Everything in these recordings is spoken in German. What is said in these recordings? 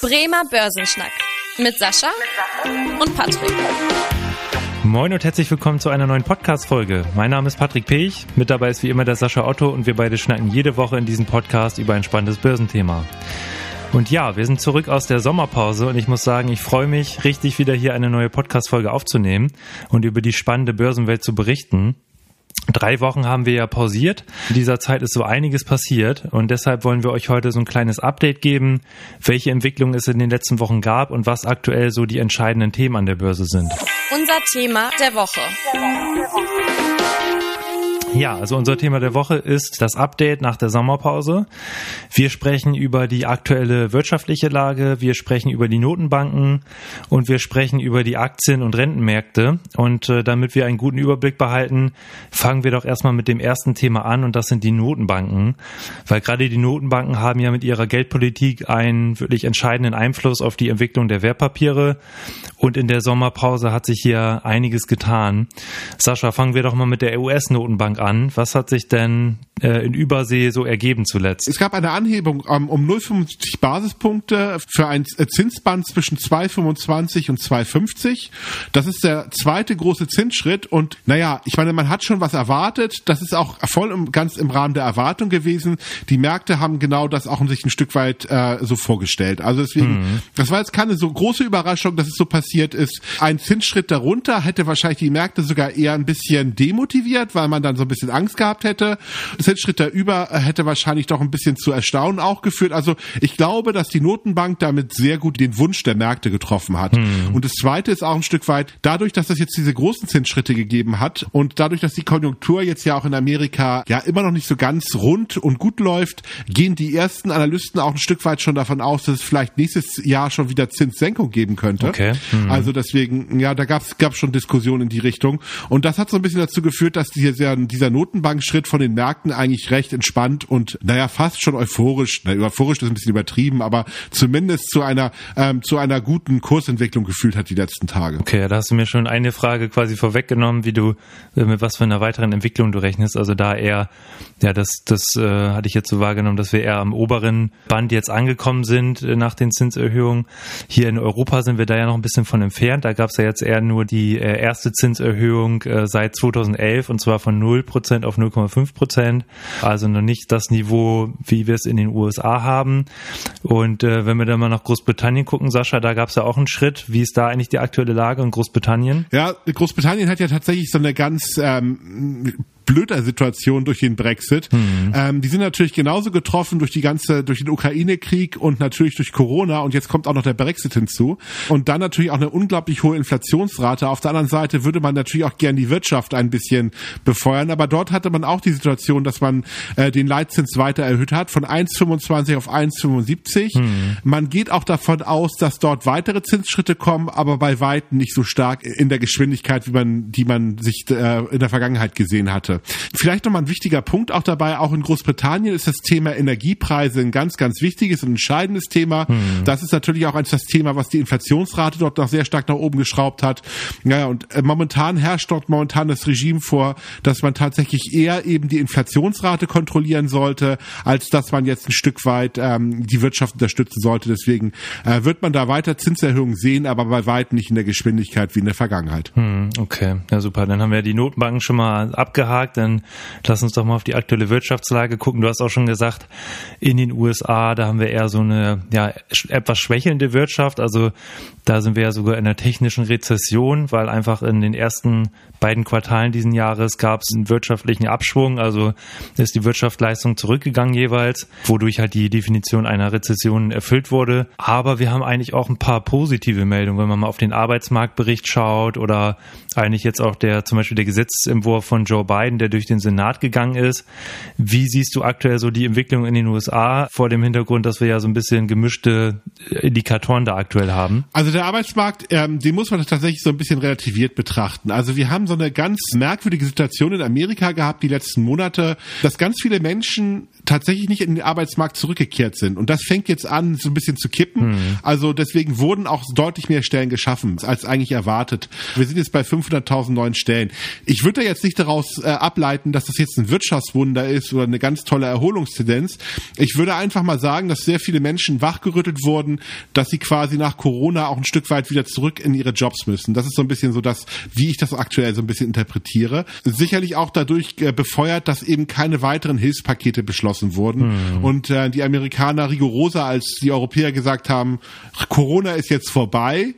Bremer Börsenschnack mit Sascha und Patrick. Moin und herzlich willkommen zu einer neuen Podcast-Folge. Mein Name ist Patrick Pech, mit dabei ist wie immer der Sascha Otto und wir beide schnacken jede Woche in diesem Podcast über ein spannendes Börsenthema. Und ja, wir sind zurück aus der Sommerpause und ich muss sagen, ich freue mich richtig wieder hier eine neue Podcast-Folge aufzunehmen und über die spannende Börsenwelt zu berichten. Drei Wochen haben wir ja pausiert. In dieser Zeit ist so einiges passiert und deshalb wollen wir euch heute so ein kleines Update geben, welche Entwicklungen es in den letzten Wochen gab und was aktuell so die entscheidenden Themen an der Börse sind. Unser Thema der Woche. Ja, also unser Thema der Woche ist das Update nach der Sommerpause. Wir sprechen über die aktuelle wirtschaftliche Lage, wir sprechen über die Notenbanken und wir sprechen über die Aktien- und Rentenmärkte. Und äh, damit wir einen guten Überblick behalten, fangen wir doch erstmal mit dem ersten Thema an und das sind die Notenbanken. Weil gerade die Notenbanken haben ja mit ihrer Geldpolitik einen wirklich entscheidenden Einfluss auf die Entwicklung der Wertpapiere. Und in der Sommerpause hat sich hier einiges getan. Sascha, fangen wir doch mal mit der US-Notenbank an an. Was hat sich denn äh, in Übersee so ergeben zuletzt? Es gab eine Anhebung ähm, um 0,75 Basispunkte für ein äh, Zinsband zwischen 2,25 und 2,50. Das ist der zweite große Zinsschritt und naja, ich meine, man hat schon was erwartet. Das ist auch voll im, ganz im Rahmen der Erwartung gewesen. Die Märkte haben genau das auch sich ein Stück weit äh, so vorgestellt. Also deswegen, mhm. das war jetzt keine so große Überraschung, dass es so passiert ist. Ein Zinsschritt darunter hätte wahrscheinlich die Märkte sogar eher ein bisschen demotiviert, weil man dann so ein bisschen Angst gehabt hätte. Zinsschritt darüber hätte wahrscheinlich doch ein bisschen zu Erstaunen auch geführt. Also ich glaube, dass die Notenbank damit sehr gut den Wunsch der Märkte getroffen hat. Hm. Und das Zweite ist auch ein Stück weit, dadurch, dass es jetzt diese großen Zinsschritte gegeben hat und dadurch, dass die Konjunktur jetzt ja auch in Amerika ja immer noch nicht so ganz rund und gut läuft, gehen die ersten Analysten auch ein Stück weit schon davon aus, dass es vielleicht nächstes Jahr schon wieder Zinssenkung geben könnte. Okay. Hm. Also deswegen, ja, da gab es schon Diskussionen in die Richtung. Und das hat so ein bisschen dazu geführt, dass dieser, dieser Notenbankschritt von den Märkten eigentlich recht entspannt und naja, fast schon euphorisch, na, euphorisch ist ein bisschen übertrieben, aber zumindest zu einer, ähm, zu einer guten Kursentwicklung gefühlt hat die letzten Tage. Okay, da hast du mir schon eine Frage quasi vorweggenommen, wie du, äh, mit was für einer weiteren Entwicklung du rechnest. Also da eher, ja, das, das äh, hatte ich jetzt so wahrgenommen, dass wir eher am oberen Band jetzt angekommen sind äh, nach den Zinserhöhungen. Hier in Europa sind wir da ja noch ein bisschen von entfernt. Da gab es ja jetzt eher nur die äh, erste Zinserhöhung äh, seit 2011 und zwar von 0% auf 0,5 Prozent. Also noch nicht das Niveau, wie wir es in den USA haben. Und äh, wenn wir dann mal nach Großbritannien gucken, Sascha, da gab es ja auch einen Schritt. Wie ist da eigentlich die aktuelle Lage in Großbritannien? Ja, Großbritannien hat ja tatsächlich so eine ganz ähm, blöder Situation durch den Brexit. Mhm. Ähm, die sind natürlich genauso getroffen durch die ganze, durch den Ukraine-Krieg und natürlich durch Corona und jetzt kommt auch noch der Brexit hinzu. Und dann natürlich auch eine unglaublich hohe Inflationsrate. Auf der anderen Seite würde man natürlich auch gern die Wirtschaft ein bisschen befeuern, aber dort hatte man auch die Situation, dass man äh, den Leitzins weiter erhöht hat von 1,25 auf 1,75. Mhm. Man geht auch davon aus, dass dort weitere Zinsschritte kommen, aber bei weitem nicht so stark in der Geschwindigkeit, wie man, die man sich äh, in der Vergangenheit gesehen hatte. Vielleicht nochmal ein wichtiger Punkt auch dabei, auch in Großbritannien ist das Thema Energiepreise ein ganz, ganz wichtiges und entscheidendes Thema. Hm. Das ist natürlich auch eins das Thema, was die Inflationsrate dort noch sehr stark nach oben geschraubt hat. Ja, und äh, momentan herrscht dort momentan das Regime vor, dass man tatsächlich eher eben die Inflationsrate kontrollieren sollte, als dass man jetzt ein Stück weit ähm, die Wirtschaft unterstützen sollte. Deswegen äh, wird man da weiter Zinserhöhungen sehen, aber bei weitem nicht in der Geschwindigkeit wie in der Vergangenheit. Hm, okay, ja super. Dann haben wir die Notenbanken schon mal abgehakt gesagt, dann lass uns doch mal auf die aktuelle Wirtschaftslage gucken. Du hast auch schon gesagt, in den USA, da haben wir eher so eine ja, etwas schwächelnde Wirtschaft. Also da sind wir ja sogar in einer technischen Rezession, weil einfach in den ersten beiden Quartalen diesen Jahres gab es einen wirtschaftlichen Abschwung. Also ist die Wirtschaftsleistung zurückgegangen jeweils, wodurch halt die Definition einer Rezession erfüllt wurde. Aber wir haben eigentlich auch ein paar positive Meldungen, wenn man mal auf den Arbeitsmarktbericht schaut oder eigentlich jetzt auch der zum Beispiel der Gesetzentwurf von Joe Biden, der durch den Senat gegangen ist. Wie siehst du aktuell so die Entwicklung in den USA vor dem Hintergrund, dass wir ja so ein bisschen gemischte Indikatoren da aktuell haben? Also der Arbeitsmarkt, ähm, den muss man tatsächlich so ein bisschen relativiert betrachten. Also wir haben so eine ganz merkwürdige Situation in Amerika gehabt die letzten Monate, dass ganz viele Menschen tatsächlich nicht in den Arbeitsmarkt zurückgekehrt sind. Und das fängt jetzt an, so ein bisschen zu kippen. Mhm. Also deswegen wurden auch deutlich mehr Stellen geschaffen, als eigentlich erwartet. Wir sind jetzt bei 500.000 neuen Stellen. Ich würde da jetzt nicht daraus äh, ableiten, dass das jetzt ein Wirtschaftswunder ist oder eine ganz tolle Erholungstendenz. Ich würde einfach mal sagen, dass sehr viele Menschen wachgerüttelt wurden, dass sie quasi nach Corona auch ein Stück weit wieder zurück in ihre Jobs müssen. Das ist so ein bisschen so das, wie ich das aktuell so ein bisschen interpretiere. Sicherlich auch dadurch äh, befeuert, dass eben keine weiteren Hilfspakete beschlossen wurden mhm. und äh, die Amerikaner rigoroser als die Europäer gesagt haben, Corona ist jetzt vorbei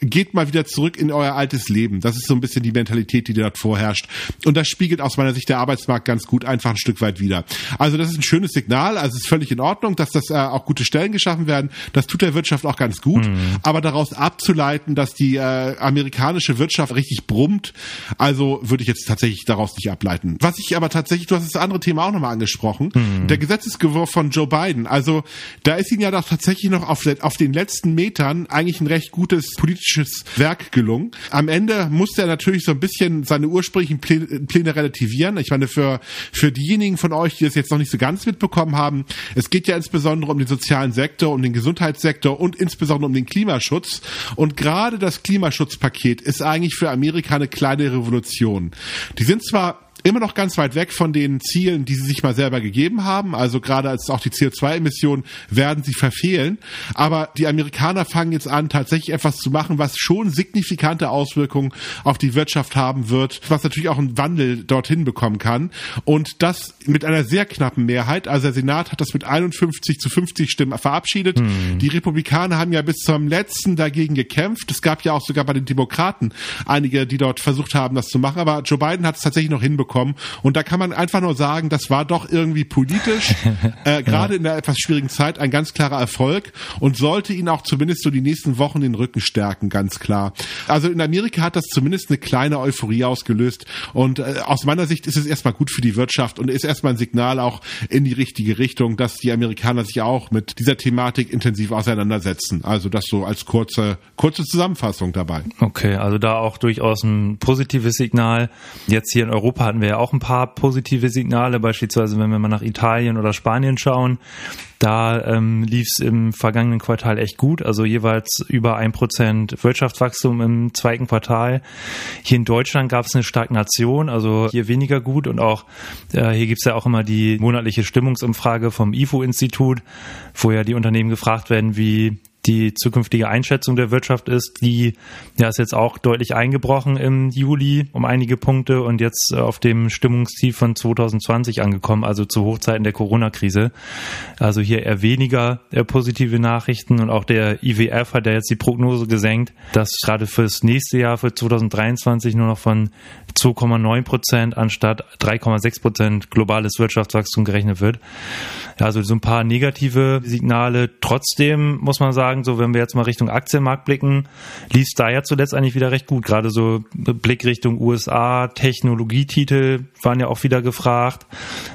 geht mal wieder zurück in euer altes Leben. Das ist so ein bisschen die Mentalität, die dort vorherrscht. Und das spiegelt aus meiner Sicht der Arbeitsmarkt ganz gut einfach ein Stück weit wieder. Also das ist ein schönes Signal. Also es ist völlig in Ordnung, dass das äh, auch gute Stellen geschaffen werden. Das tut der Wirtschaft auch ganz gut. Mhm. Aber daraus abzuleiten, dass die äh, amerikanische Wirtschaft richtig brummt, also würde ich jetzt tatsächlich daraus nicht ableiten. Was ich aber tatsächlich, du hast das andere Thema auch nochmal angesprochen, mhm. der Gesetzesgewurf von Joe Biden. Also da ist ihn ja doch tatsächlich noch auf, auf den letzten Metern eigentlich ein recht gutes politisches politisches Werk gelungen. Am Ende musste er natürlich so ein bisschen seine ursprünglichen Pläne relativieren. Ich meine, für, für diejenigen von euch, die das jetzt noch nicht so ganz mitbekommen haben, es geht ja insbesondere um den sozialen Sektor, um den Gesundheitssektor und insbesondere um den Klimaschutz. Und gerade das Klimaschutzpaket ist eigentlich für Amerika eine kleine Revolution. Die sind zwar immer noch ganz weit weg von den Zielen, die sie sich mal selber gegeben haben. Also gerade als auch die CO2-Emissionen werden sie verfehlen. Aber die Amerikaner fangen jetzt an, tatsächlich etwas zu machen, was schon signifikante Auswirkungen auf die Wirtschaft haben wird, was natürlich auch einen Wandel dorthin bekommen kann. Und das mit einer sehr knappen Mehrheit. Also der Senat hat das mit 51 zu 50 Stimmen verabschiedet. Hm. Die Republikaner haben ja bis zum letzten dagegen gekämpft. Es gab ja auch sogar bei den Demokraten einige, die dort versucht haben, das zu machen. Aber Joe Biden hat es tatsächlich noch hinbekommen bekommen. Und da kann man einfach nur sagen, das war doch irgendwie politisch, äh, gerade ja. in einer etwas schwierigen Zeit, ein ganz klarer Erfolg und sollte ihn auch zumindest so die nächsten Wochen den Rücken stärken, ganz klar. Also in Amerika hat das zumindest eine kleine Euphorie ausgelöst und äh, aus meiner Sicht ist es erstmal gut für die Wirtschaft und ist erstmal ein Signal auch in die richtige Richtung, dass die Amerikaner sich auch mit dieser Thematik intensiv auseinandersetzen. Also das so als kurze, kurze Zusammenfassung dabei. Okay, also da auch durchaus ein positives Signal. Jetzt hier in Europa hatten wir ja auch ein paar positive Signale, beispielsweise wenn wir mal nach Italien oder Spanien schauen. Da ähm, lief es im vergangenen Quartal echt gut, also jeweils über ein Prozent Wirtschaftswachstum im zweiten Quartal. Hier in Deutschland gab es eine Stagnation, also hier weniger gut und auch äh, hier gibt's ja auch immer die monatliche Stimmungsumfrage vom IFO-Institut, wo ja die Unternehmen gefragt werden, wie die zukünftige Einschätzung der Wirtschaft ist, die ja ist jetzt auch deutlich eingebrochen im Juli um einige Punkte und jetzt äh, auf dem Stimmungstief von 2020 angekommen, also zu Hochzeiten der Corona-Krise. Also hier eher weniger äh, positive Nachrichten und auch der IWF hat ja jetzt die Prognose gesenkt, dass gerade fürs nächste Jahr, für 2023 nur noch von 2,9 Prozent anstatt 3,6 Prozent globales Wirtschaftswachstum gerechnet wird. Also so ein paar negative Signale. Trotzdem muss man sagen, so wenn wir jetzt mal Richtung Aktienmarkt blicken, lief da ja zuletzt eigentlich wieder recht gut. Gerade so Blick Richtung USA, Technologietitel waren ja auch wieder gefragt.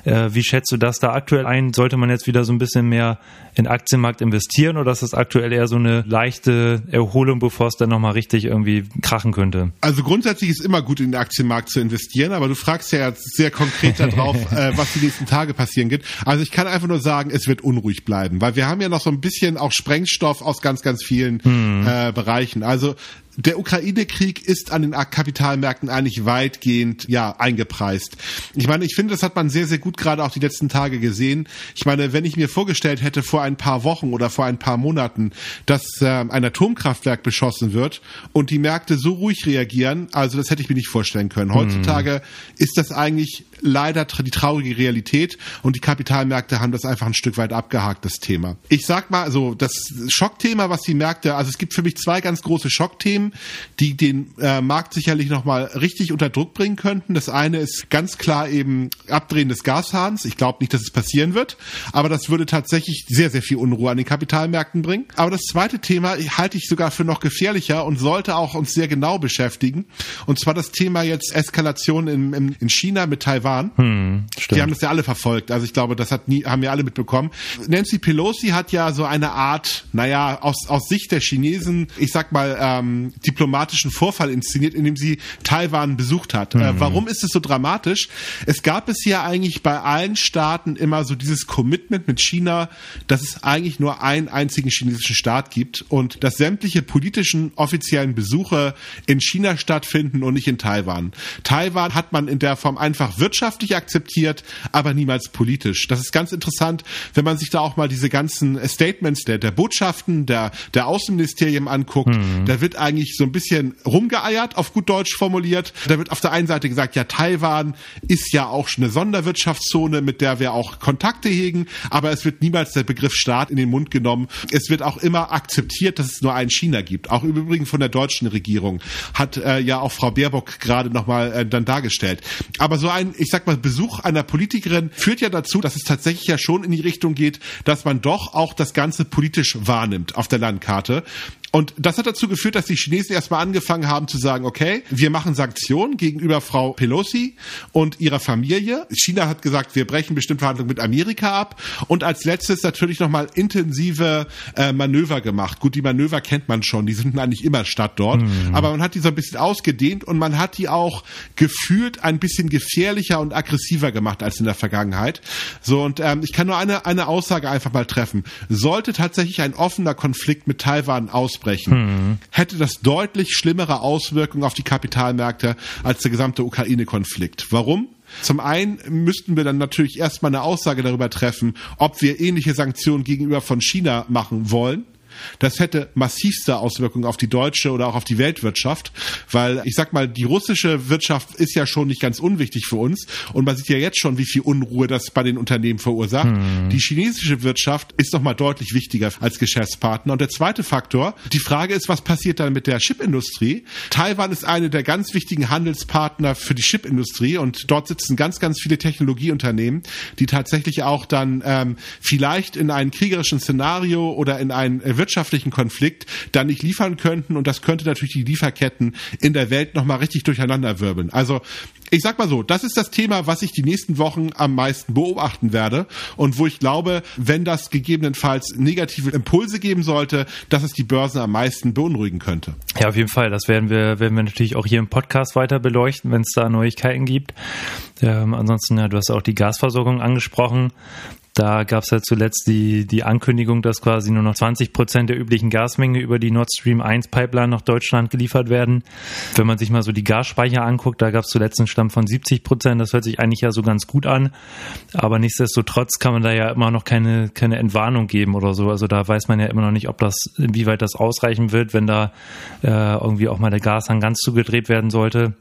Äh, wie schätzt du das da aktuell ein? Sollte man jetzt wieder so ein bisschen mehr in Aktienmarkt investieren oder ist das aktuell eher so eine leichte Erholung, bevor es dann nochmal richtig irgendwie krachen könnte? Also grundsätzlich ist immer gut in den Aktienmarkt zu investieren, aber du fragst ja sehr konkret darauf, äh, was die nächsten Tage passieren wird. Also ich kann einfach nur sagen, es wird unruhig bleiben, weil wir haben ja noch so ein bisschen auch Sprengstoff aus ganz, ganz vielen hm. äh, Bereichen. Also der Ukraine-Krieg ist an den Kapitalmärkten eigentlich weitgehend ja eingepreist. Ich meine, ich finde, das hat man sehr, sehr gut gerade auch die letzten Tage gesehen. Ich meine, wenn ich mir vorgestellt hätte vor ein paar Wochen oder vor ein paar Monaten, dass äh, ein Atomkraftwerk beschossen wird und die Märkte so ruhig reagieren, also das hätte ich mir nicht vorstellen können. Hm. Heutzutage hm. ist das eigentlich leider die traurige Realität und die Kapitalmärkte haben das einfach ein Stück weit abgehakt, das Thema. Ich sag mal, also das Schockthema, was die Märkte, also es gibt für mich zwei ganz große Schockthemen, die den äh, Markt sicherlich nochmal richtig unter Druck bringen könnten. Das eine ist ganz klar eben Abdrehen des Gashahns. Ich glaube nicht, dass es passieren wird, aber das würde tatsächlich sehr, sehr viel Unruhe an den Kapitalmärkten bringen. Aber das zweite Thema halte ich sogar für noch gefährlicher und sollte auch uns sehr genau beschäftigen. Und zwar das Thema jetzt Eskalation in, in, in China mit Taiwan. Hm, die haben das ja alle verfolgt. Also ich glaube, das hat nie, haben wir alle mitbekommen. Nancy Pelosi hat ja so eine Art, naja, aus, aus Sicht der Chinesen, ich sag mal, ähm, diplomatischen Vorfall inszeniert, in dem sie Taiwan besucht hat. Äh, mhm. Äh, warum ist es so dramatisch? Es gab es ja eigentlich bei allen Staaten immer so dieses Commitment mit China, dass es eigentlich nur einen einzigen chinesischen Staat gibt und dass sämtliche politischen offiziellen Besuche in China stattfinden und nicht in Taiwan. Taiwan hat man in der Form einfach wirtschaftlich akzeptiert, aber niemals politisch. Das ist ganz interessant, wenn man sich da auch mal diese ganzen Statements der, der Botschaften, der, der Außenministerien anguckt. Mhm. Da wird eigentlich so ein bisschen rumgeeiert, auf gut Deutsch formuliert. Da wird auf der einen Seite gesagt, ja, Taiwan ist ja auch schon eine Sonderwirtschaftszone, mit der wir auch Kontakte hegen, aber es wird niemals der Begriff Staat in den Mund genommen. Es wird auch immer akzeptiert, dass es nur ein China gibt. Auch im Übrigen von der deutschen Regierung hat äh, ja auch Frau Baerbock gerade nochmal äh, dann dargestellt. Aber so ein, ich sag mal, Besuch einer Politikerin führt ja dazu, dass es tatsächlich ja schon in die Richtung geht, dass man doch auch das Ganze politisch wahrnimmt auf der Landkarte. Und das hat dazu geführt, dass die Chinesen erstmal angefangen haben zu sagen, okay, wir machen Sanktionen gegenüber Frau Pelosi und ihrer Familie. China hat gesagt, wir brechen bestimmte Verhandlungen mit Amerika ab. Und als letztes natürlich nochmal intensive äh, Manöver gemacht. Gut, die Manöver kennt man schon, die sind eigentlich immer statt dort. Mhm. Aber man hat die so ein bisschen ausgedehnt und man hat die auch gefühlt ein bisschen gefährlicher und aggressiver gemacht als in der Vergangenheit. So, und ähm, ich kann nur eine, eine Aussage einfach mal treffen. Sollte tatsächlich ein offener Konflikt mit Taiwan ausbrechen, mhm. hätte das deutlich schlimmere Auswirkungen auf die Kapitalmärkte als der gesamte Ukraine-Konflikt. Warum? Zum einen müssten wir dann natürlich erstmal eine Aussage darüber treffen, ob wir ähnliche Sanktionen gegenüber von China machen wollen. Das hätte massivste Auswirkungen auf die deutsche oder auch auf die Weltwirtschaft, weil ich sag mal, die russische Wirtschaft ist ja schon nicht ganz unwichtig für uns und man sieht ja jetzt schon, wie viel Unruhe das bei den Unternehmen verursacht. Hm. Die chinesische Wirtschaft ist noch mal deutlich wichtiger als Geschäftspartner. Und der zweite Faktor, die Frage ist, was passiert dann mit der Chipindustrie? Taiwan ist eine der ganz wichtigen Handelspartner für die Chipindustrie und dort sitzen ganz, ganz viele Technologieunternehmen, die tatsächlich auch dann ähm, vielleicht in einem kriegerischen Szenario oder in ein wirtschaftlichen Konflikt dann nicht liefern könnten und das könnte natürlich die Lieferketten in der Welt nochmal richtig durcheinander wirbeln. Also ich sag mal so, das ist das Thema, was ich die nächsten Wochen am meisten beobachten werde und wo ich glaube, wenn das gegebenenfalls negative Impulse geben sollte, dass es die Börsen am meisten beunruhigen könnte. Ja, auf jeden Fall. Das werden wir, werden wir natürlich auch hier im Podcast weiter beleuchten, wenn es da Neuigkeiten gibt. Ähm, ansonsten, ja, du hast auch die Gasversorgung angesprochen. Da gab es ja zuletzt die, die Ankündigung, dass quasi nur noch 20 Prozent der üblichen Gasmenge über die Nord Stream 1 Pipeline nach Deutschland geliefert werden. Wenn man sich mal so die Gasspeicher anguckt, da gab es zuletzt einen Stamm von 70 Prozent. Das hört sich eigentlich ja so ganz gut an. Aber nichtsdestotrotz kann man da ja immer noch keine, keine Entwarnung geben oder so. Also da weiß man ja immer noch nicht, ob das, inwieweit das ausreichen wird, wenn da äh, irgendwie auch mal der Gashang ganz zugedreht werden sollte.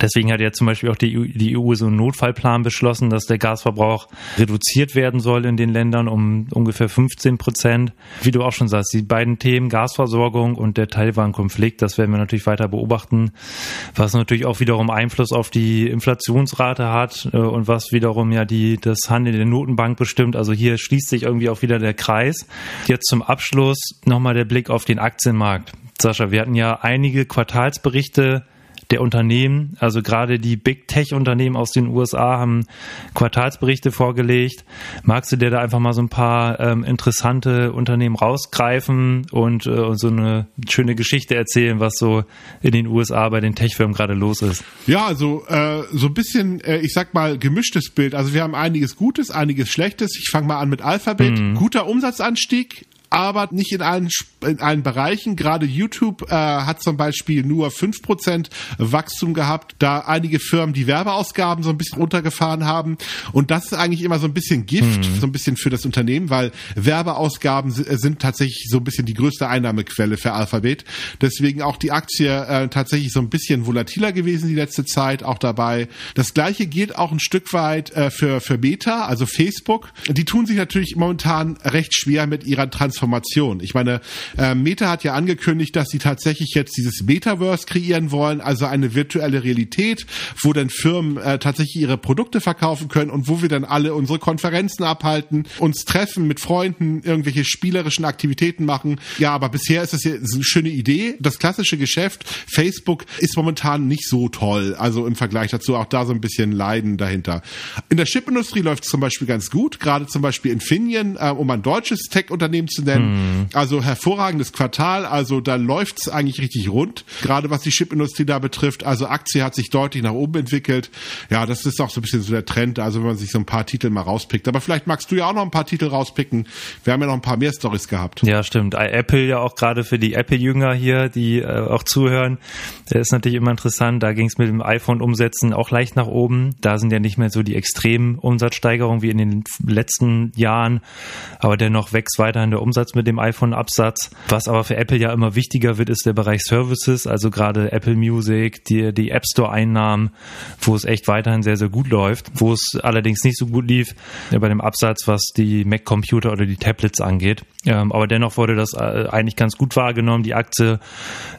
Deswegen hat ja zum Beispiel auch die EU, die EU so einen Notfallplan beschlossen, dass der Gasverbrauch reduziert werden soll in den Ländern um ungefähr 15 Prozent. Wie du auch schon sagst, die beiden Themen Gasversorgung und der Taiwan-Konflikt, das werden wir natürlich weiter beobachten, was natürlich auch wiederum Einfluss auf die Inflationsrate hat äh, und was wiederum ja die, das Handeln der Notenbank bestimmt. Also hier schließt sich irgendwie auch wieder der Kreis. Jetzt zum Abschluss nochmal der Blick auf den Aktienmarkt. Sascha, wir hatten ja einige Quartalsberichte der Unternehmen, also gerade die Big Tech Unternehmen aus den USA haben Quartalsberichte vorgelegt. Magst du dir da einfach mal so ein paar ähm, interessante Unternehmen rausgreifen und äh, so eine schöne Geschichte erzählen, was so in den USA bei den Tech-Firmen gerade los ist? Ja, also äh, so ein bisschen, äh, ich sag mal, gemischtes Bild. Also wir haben einiges Gutes, einiges Schlechtes. Ich fange mal an mit Alphabet. Mhm. Guter Umsatzanstieg, aber nicht in allen, in allen Bereichen. Gerade YouTube äh, hat zum Beispiel nur fünf Prozent Wachstum gehabt, da einige Firmen die Werbeausgaben so ein bisschen runtergefahren haben. Und das ist eigentlich immer so ein bisschen Gift, mhm. so ein bisschen für das Unternehmen, weil Werbeausgaben sind tatsächlich so ein bisschen die größte Einnahmequelle für Alphabet. Deswegen auch die Aktie äh, tatsächlich so ein bisschen volatiler gewesen die letzte Zeit, auch dabei. Das gleiche gilt auch ein Stück weit äh, für, für Meta, also Facebook. Die tun sich natürlich momentan recht schwer mit ihrer Transformation Transformation. Ich meine, äh, Meta hat ja angekündigt, dass sie tatsächlich jetzt dieses Metaverse kreieren wollen, also eine virtuelle Realität, wo dann Firmen äh, tatsächlich ihre Produkte verkaufen können und wo wir dann alle unsere Konferenzen abhalten, uns treffen mit Freunden, irgendwelche spielerischen Aktivitäten machen. Ja, aber bisher ist das ja eine schöne Idee. Das klassische Geschäft, Facebook, ist momentan nicht so toll. Also im Vergleich dazu auch da so ein bisschen Leiden dahinter. In der Chipindustrie läuft es zum Beispiel ganz gut, gerade zum Beispiel Infineon, äh, um ein deutsches Tech-Unternehmen zu nennen nennen. Mhm. Also hervorragendes Quartal, also da läuft's eigentlich richtig rund, gerade was die Chipindustrie da betrifft. Also Aktie hat sich deutlich nach oben entwickelt. Ja, das ist auch so ein bisschen so der Trend, also wenn man sich so ein paar Titel mal rauspickt. Aber vielleicht magst du ja auch noch ein paar Titel rauspicken. Wir haben ja noch ein paar mehr Stories gehabt. Ja, stimmt. Apple ja auch gerade für die Apple-Jünger hier, die äh, auch zuhören, der ist natürlich immer interessant. Da ging's mit dem iPhone-Umsetzen auch leicht nach oben. Da sind ja nicht mehr so die extremen Umsatzsteigerungen wie in den letzten Jahren, aber dennoch wächst weiterhin der Umsatz mit dem iPhone-Absatz. Was aber für Apple ja immer wichtiger wird, ist der Bereich Services, also gerade Apple Music, die, die App Store-Einnahmen, wo es echt weiterhin sehr, sehr gut läuft. Wo es allerdings nicht so gut lief, bei dem Absatz, was die Mac-Computer oder die Tablets angeht. Ähm, aber dennoch wurde das äh, eigentlich ganz gut wahrgenommen. Die Aktie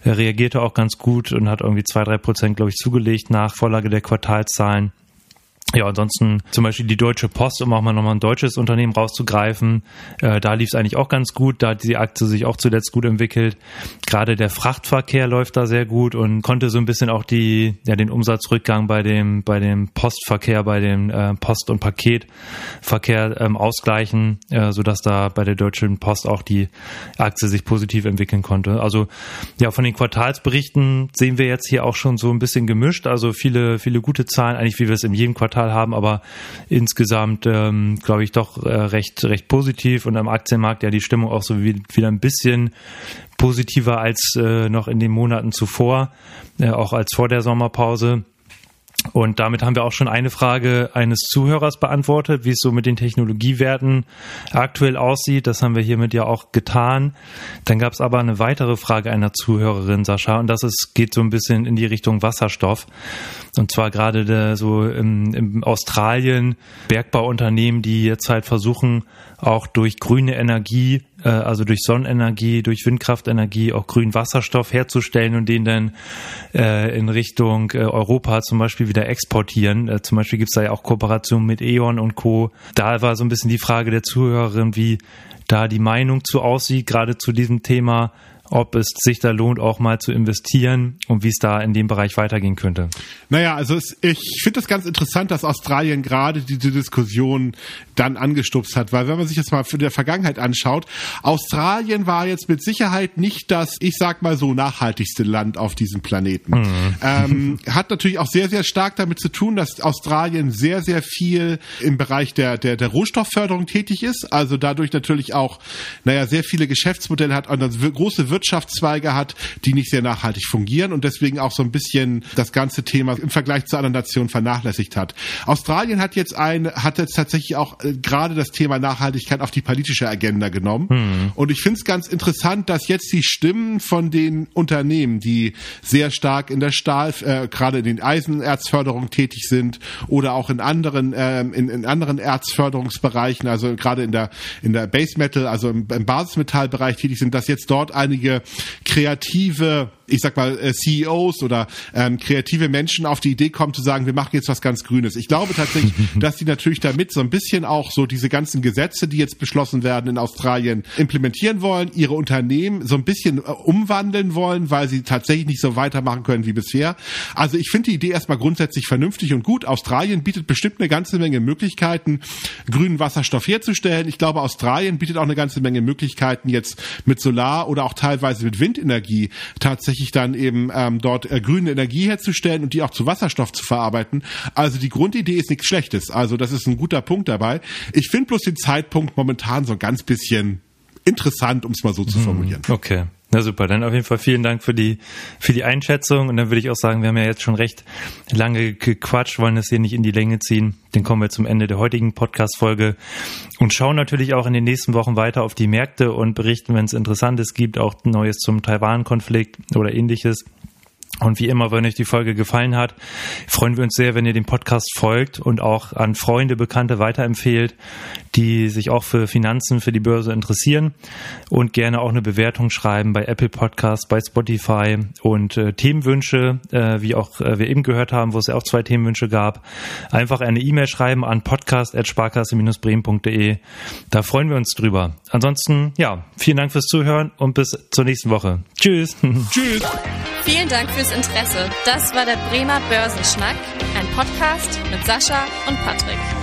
äh, reagierte auch ganz gut und hat irgendwie zwei, drei Prozent, glaube ich, zugelegt nach Vorlage der Quartalzahlen. Ja, ansonsten zum Beispiel die Deutsche Post, um auch mal nochmal ein deutsches Unternehmen rauszugreifen. Äh, da lief es eigentlich auch ganz gut. Da hat die Aktie sich auch zuletzt gut entwickelt. Gerade der Frachtverkehr läuft da sehr gut und konnte so ein bisschen auch die, ja, den Umsatzrückgang bei dem, bei dem Postverkehr, bei dem äh, Post- und Paketverkehr ähm, ausgleichen, äh, sodass da bei der Deutschen Post auch die Aktie sich positiv entwickeln konnte. Also ja, von den Quartalsberichten sehen wir jetzt hier auch schon so ein bisschen gemischt. Also viele, viele gute Zahlen, eigentlich wie wir es in jedem Quartal Quartal haben, aber insgesamt ähm, glaube ich doch äh, recht recht positiv und am Aktienmarkt ja die Stimmung auch so wie, wieder ein bisschen positiver als äh, noch in den Monaten zuvor, äh, auch als vor der Sommerpause. Und damit haben wir auch schon eine Frage eines Zuhörers beantwortet, wie es so mit den Technologiewerten aktuell aussieht. Das haben wir hiermit ja auch getan. Dann gab es aber eine weitere Frage einer Zuhörerin, Sascha, und das ist, geht so ein bisschen in die Richtung Wasserstoff. Und zwar gerade der, so im, im Australien Bergbauunternehmen, die jetzt halt versuchen, auch durch grüne Energie, äh, also durch Sonnenenergie, durch Windkraftenergie auch grünen Wasserstoff herzustellen und den dann äh, in Richtung äh, Europa zum Beispiel wieder exportieren. Äh, zum Beispiel gibt's da ja auch Kooperationen mit E.ON und Co. Da war so ein bisschen die Frage der Zuhörerin, wie da die Meinung zu aussieht, gerade zu diesem Thema ob es sich da lohnt, auch mal zu investieren und wie es da in dem Bereich weitergehen könnte. Naja, also es, ich finde es ganz interessant, dass Australien gerade diese Diskussion dann angestupst hat, weil wenn man sich das mal für der Vergangenheit anschaut, Australien war jetzt mit Sicherheit nicht das, ich sag mal so, nachhaltigste Land auf diesem Planeten. Mhm. Ähm, hat natürlich auch sehr, sehr stark damit zu tun, dass Australien sehr, sehr viel im Bereich der, der, der Rohstoffförderung tätig ist, also dadurch natürlich auch, naja, sehr viele Geschäftsmodelle hat und eine große Wirtschaft Wirtschaftszweige hat, die nicht sehr nachhaltig fungieren und deswegen auch so ein bisschen das ganze Thema im Vergleich zu anderen Nationen vernachlässigt hat. Australien hat jetzt ein, hat jetzt tatsächlich auch äh, gerade das Thema Nachhaltigkeit auf die politische Agenda genommen. Mhm. Und ich finde es ganz interessant, dass jetzt die Stimmen von den Unternehmen, die sehr stark in der Stahl, äh, gerade in den Eisenerzförderung tätig sind oder auch in anderen, äh, in, in anderen Erzförderungsbereichen, also gerade in der, in der Base Metal, also im, im Basismetallbereich tätig sind, dass jetzt dort einige kreative ich sag mal, äh, CEOs oder ähm, kreative Menschen auf die Idee kommen zu sagen, wir machen jetzt was ganz Grünes. Ich glaube tatsächlich, dass die natürlich damit so ein bisschen auch so diese ganzen Gesetze, die jetzt beschlossen werden in Australien, implementieren wollen, ihre Unternehmen so ein bisschen äh, umwandeln wollen, weil sie tatsächlich nicht so weitermachen können wie bisher. Also ich finde die Idee erstmal grundsätzlich vernünftig und gut. Australien bietet bestimmt eine ganze Menge Möglichkeiten, grünen Wasserstoff herzustellen. Ich glaube, Australien bietet auch eine ganze Menge Möglichkeiten, jetzt mit Solar oder auch teilweise mit Windenergie tatsächlich tatsächlich dann eben ähm, dort äh, grüne Energie herzustellen und die auch zu Wasserstoff zu verarbeiten. Also die Grundidee ist nichts Schlechtes. Also das ist ein guter Punkt dabei. Ich finde bloß den Zeitpunkt momentan so ein ganz bisschen interessant, um es mal so zu hm, formulieren. Okay. Na super, dann auf jeden Fall vielen Dank für die, für die Einschätzung. Und dann würde ich auch sagen, wir haben ja jetzt schon recht lange gequatscht, wollen das hier nicht in die Länge ziehen. Dann kommen wir zum Ende der heutigen Podcast-Folge und schauen natürlich auch in den nächsten Wochen weiter auf die Märkte und berichten, wenn es Interessantes gibt, auch Neues zum Taiwan-Konflikt oder ähnliches. Und wie immer, wenn euch die Folge gefallen hat, freuen wir uns sehr, wenn ihr dem Podcast folgt und auch an Freunde, Bekannte weiterempfehlt, die sich auch für Finanzen, für die Börse interessieren und gerne auch eine Bewertung schreiben bei Apple Podcasts, bei Spotify und äh, Themenwünsche, äh, wie auch äh, wir eben gehört haben, wo es ja auch zwei Themenwünsche gab, einfach eine E-Mail schreiben an podcast.sparkasse-bremen.de. Da freuen wir uns drüber. Ansonsten, ja, vielen Dank fürs Zuhören und bis zur nächsten Woche. Tschüss. Tschüss. Vielen Dank fürs Interesse. Das war der Bremer Börsenschnack, ein Podcast mit Sascha und Patrick.